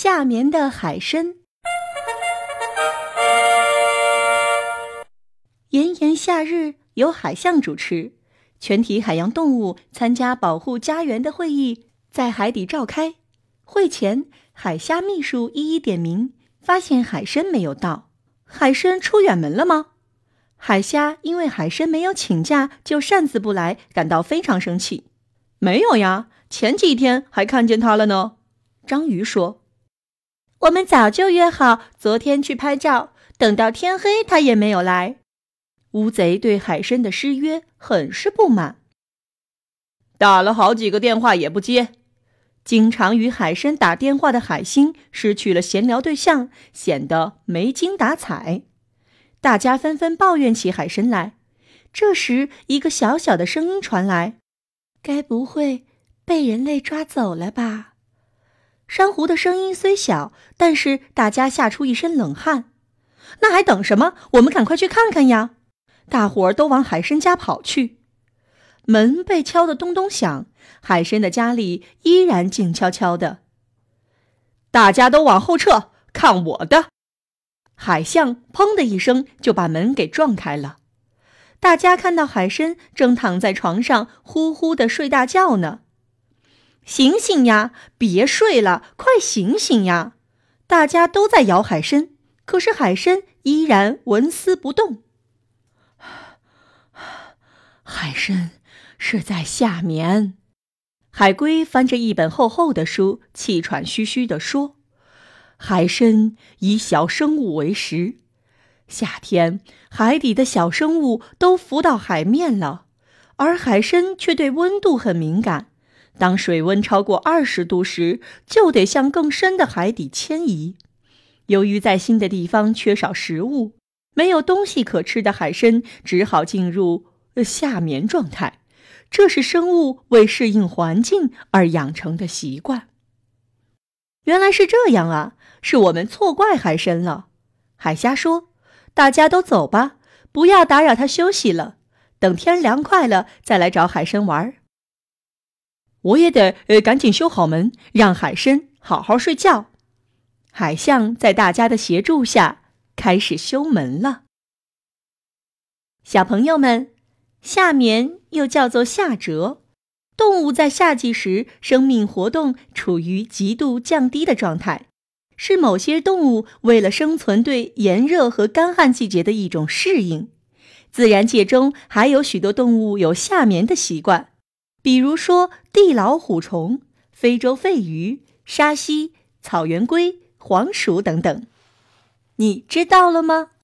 夏眠的海参。炎炎夏日，由海象主持，全体海洋动物参加保护家园的会议在海底召开。会前，海虾秘书一一点名，发现海参没有到。海参出远门了吗？海虾因为海参没有请假就擅自不来，感到非常生气。没有呀，前几天还看见他了呢。章鱼说。我们早就约好昨天去拍照，等到天黑他也没有来。乌贼对海参的失约很是不满，打了好几个电话也不接。经常与海参打电话的海星失去了闲聊对象，显得没精打采。大家纷纷抱怨起海参来。这时，一个小小的声音传来：“该不会被人类抓走了吧？”珊瑚的声音虽小，但是大家吓出一身冷汗。那还等什么？我们赶快去看看呀！大伙儿都往海参家跑去。门被敲得咚咚响，海参的家里依然静悄悄的。大家都往后撤，看我的！海象砰的一声就把门给撞开了。大家看到海参正躺在床上呼呼的睡大觉呢。醒醒呀！别睡了，快醒醒呀！大家都在摇海参，可是海参依然纹丝不动。海参是在夏眠。海龟翻着一本厚厚的书，气喘吁吁地说：“海参以小生物为食，夏天海底的小生物都浮到海面了，而海参却对温度很敏感。”当水温超过二十度时，就得向更深的海底迁移。由于在新的地方缺少食物，没有东西可吃的海参只好进入夏眠状态。这是生物为适应环境而养成的习惯。原来是这样啊！是我们错怪海参了。海虾说：“大家都走吧，不要打扰它休息了。等天凉快了，再来找海参玩。”我也得呃赶紧修好门，让海参好好睡觉。海象在大家的协助下开始修门了。小朋友们，夏眠又叫做夏蛰，动物在夏季时生命活动处于极度降低的状态，是某些动物为了生存对炎热和干旱季节的一种适应。自然界中还有许多动物有夏眠的习惯。比如说，地老虎虫、非洲肺鱼、沙蜥、草原龟、黄鼠等等，你知道了吗？